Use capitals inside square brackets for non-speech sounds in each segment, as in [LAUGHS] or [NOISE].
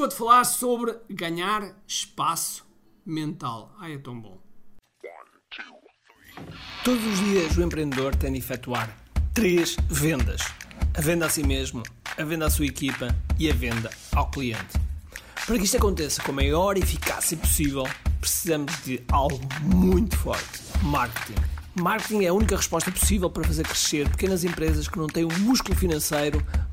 vou-te falar sobre ganhar espaço mental. Ai, é tão bom. Todos os dias o empreendedor tem de efetuar três vendas: a venda a si mesmo, a venda à sua equipa e a venda ao cliente. Para que isto aconteça com a maior eficácia possível, precisamos de algo muito forte: marketing. Marketing é a única resposta possível para fazer crescer pequenas empresas que não têm o músculo financeiro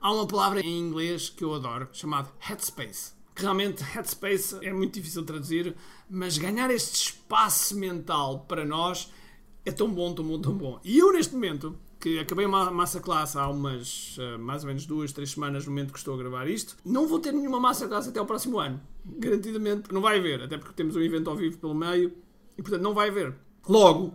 Há uma palavra em inglês que eu adoro, chamada Headspace. Que realmente Headspace é muito difícil de traduzir, mas ganhar este espaço mental para nós é tão bom, tão bom, tão bom. E eu, neste momento, que acabei uma massa classe há umas uh, mais ou menos duas, três semanas no momento que estou a gravar isto, não vou ter nenhuma massa classe até ao próximo ano. Garantidamente, não vai haver, até porque temos um evento ao vivo pelo meio e, portanto, não vai haver. Logo,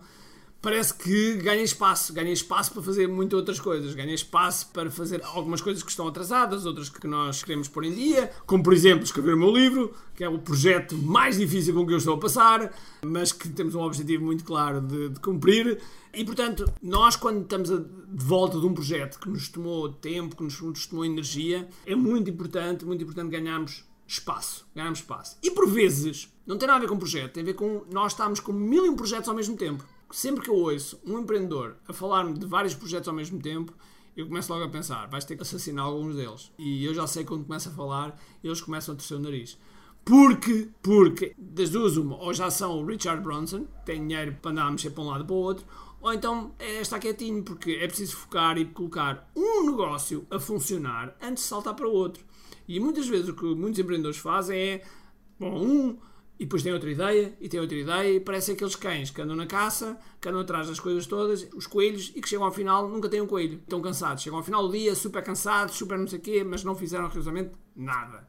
parece que ganha espaço, ganha espaço para fazer muitas outras coisas, ganha espaço para fazer algumas coisas que estão atrasadas, outras que nós queremos pôr em dia, como por exemplo escrever o meu livro, que é o projeto mais difícil com que eu estou a passar, mas que temos um objetivo muito claro de, de cumprir. E portanto, nós quando estamos de volta de um projeto que nos tomou tempo, que nos, nos tomou energia, é muito importante, muito importante ganharmos espaço, ganharmos espaço. E por vezes, não tem nada a ver com projeto, tem a ver com nós estarmos com mil e um projetos ao mesmo tempo sempre que eu ouço um empreendedor a falar-me de vários projetos ao mesmo tempo, eu começo logo a pensar, vais ter que assassinar alguns deles. E eu já sei quando começa a falar, eles começam a torcer o nariz. Porque, porque, das duas uma, ou já são o Richard Bronson, tem dinheiro para andar a mexer para um lado para o outro, ou então é estar quietinho, porque é preciso focar e colocar um negócio a funcionar antes de saltar para o outro. E muitas vezes o que muitos empreendedores fazem é, bom, um e depois tem outra ideia, e tem outra ideia, e parece aqueles cães que andam na caça, que andam atrás das coisas todas, os coelhos, e que chegam ao final, nunca têm um coelho. Estão cansados. Chegam ao final do dia, super cansados, super não sei o quê, mas não fizeram rigorosamente nada.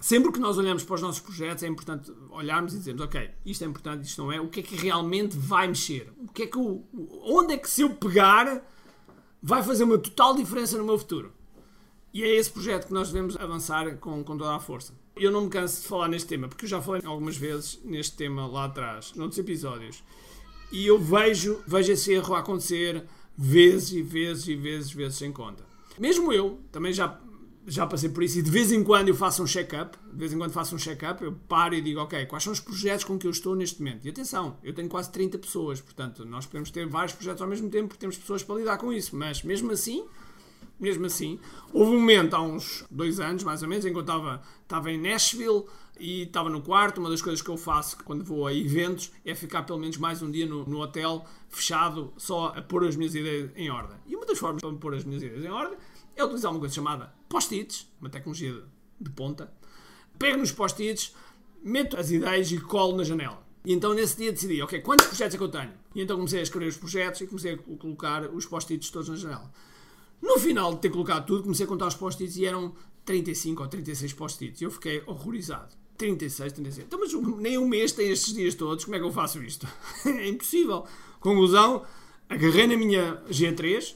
Sempre que nós olhamos para os nossos projetos, é importante olharmos e dizermos, ok, isto é importante, isto não é, o que é que realmente vai mexer? O que é que o, onde é que se eu pegar vai fazer uma total diferença no meu futuro? E é esse projeto que nós devemos avançar com, com toda a força. Eu não me canso de falar neste tema, porque eu já falei algumas vezes neste tema lá atrás, noutros episódios. E eu vejo, vejo esse erro acontecer vezes e vezes e vezes, vezes sem conta. Mesmo eu, também já, já passei por isso, e de vez em quando eu faço um check-up, de vez em quando faço um check-up, eu paro e digo, ok, quais são os projetos com que eu estou neste momento? E atenção, eu tenho quase 30 pessoas, portanto, nós podemos ter vários projetos ao mesmo tempo, porque temos pessoas para lidar com isso, mas mesmo assim, mesmo assim. Houve um momento, há uns dois anos, mais ou menos, em que eu estava, estava em Nashville e estava no quarto. Uma das coisas que eu faço quando vou a eventos é ficar pelo menos mais um dia no, no hotel, fechado, só a pôr as minhas ideias em ordem. E uma das formas para pôr as minhas ideias em ordem é utilizar uma coisa chamada post-its, uma tecnologia de, de ponta. Pego nos post-its, meto as ideias e colo na janela. E então nesse dia decidi, ok, quantos projetos é que eu tenho? E então comecei a escrever os projetos e comecei a colocar os post-its todos na janela. No final de ter colocado tudo, comecei a contar os post-its e eram 35 ou 36 post-its. Eu fiquei horrorizado. 36, 36. Então, mas nem um mês tem estes dias todos, como é que eu faço isto? [LAUGHS] é impossível. Conclusão, agarrei na minha G3,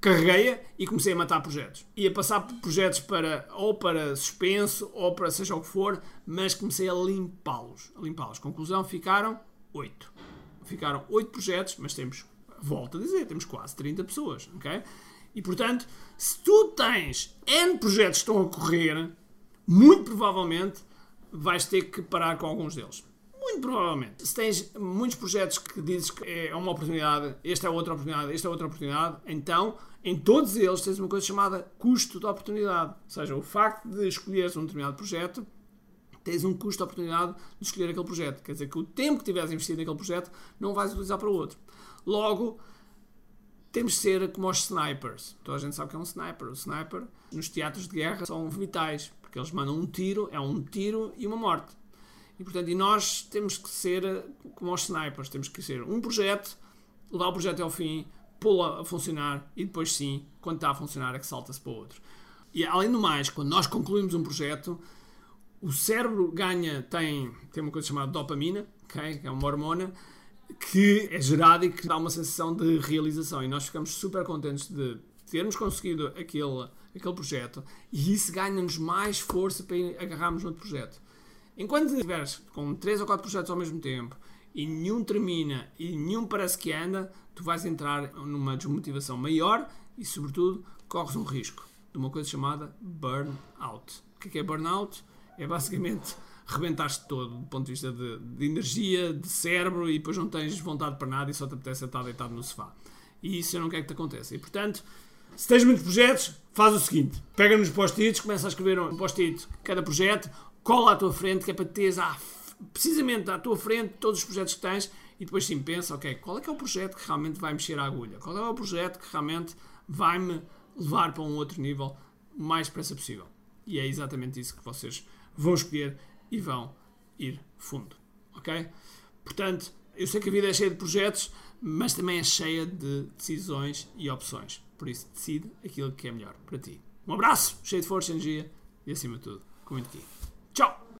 carreguei-a e comecei a matar projetos. Ia passar projetos para ou para suspenso ou para seja o que for, mas comecei a limpá-los. Limpá-los. Conclusão, ficaram 8. Ficaram 8 projetos, mas temos, volto a dizer, temos quase 30 pessoas, ok? E portanto, se tu tens N projetos que estão a correr, muito provavelmente vais ter que parar com alguns deles. Muito provavelmente. Se tens muitos projetos que dizes que é uma oportunidade, esta é outra oportunidade, esta é outra oportunidade, então em todos eles tens uma coisa chamada custo de oportunidade. Ou seja, o facto de escolheres um determinado projeto, tens um custo de oportunidade de escolher aquele projeto. Quer dizer que o tempo que tiveres investido naquele projeto não vais utilizar para o outro. Logo, temos de ser como os snipers. Toda a gente sabe que é um sniper. O sniper, nos teatros de guerra, são vitais, porque eles mandam um tiro, é um tiro e uma morte. E, portanto, e nós temos que ser como os snipers. Temos que ser um projeto, levar o projeto ao fim, pô-lo a funcionar e depois sim, quando está a funcionar, é que salta-se para o outro. E além do mais, quando nós concluímos um projeto, o cérebro ganha, tem, tem uma coisa chamada dopamina, okay? que é uma hormona, que é gerada e que dá uma sensação de realização. E nós ficamos super contentes de termos conseguido aquele, aquele projeto e isso ganha-nos mais força para agarrarmos outro projeto. Enquanto estiveres com 3 ou 4 projetos ao mesmo tempo e nenhum termina e nenhum parece que anda, tu vais entrar numa desmotivação maior e, sobretudo, corres um risco de uma coisa chamada burnout. O que é, é burnout? É basicamente rebentaste todo do ponto de vista de, de, energia, de cérebro e depois não tens vontade para nada e só te apetece estar deitado no sofá. E isso eu não quero que te aconteça. E portanto, se tens muitos projetos, faz o seguinte: pega nos post-its, começa a escrever um post-it cada projeto, cola à tua frente, que é para teres ah, precisamente à tua frente todos os projetos que tens e depois sim pensa, ok, qual é que é o projeto que realmente vai mexer a agulha? Qual é o projeto que realmente vai-me levar para um outro nível o mais depressa possível? E é exatamente isso que vocês vão escolher e vão ir fundo, ok? Portanto, eu sei que a vida é cheia de projetos, mas também é cheia de decisões e opções. Por isso, decide aquilo que é melhor para ti. Um abraço, cheio de força energia e, acima de tudo, com muito aqui.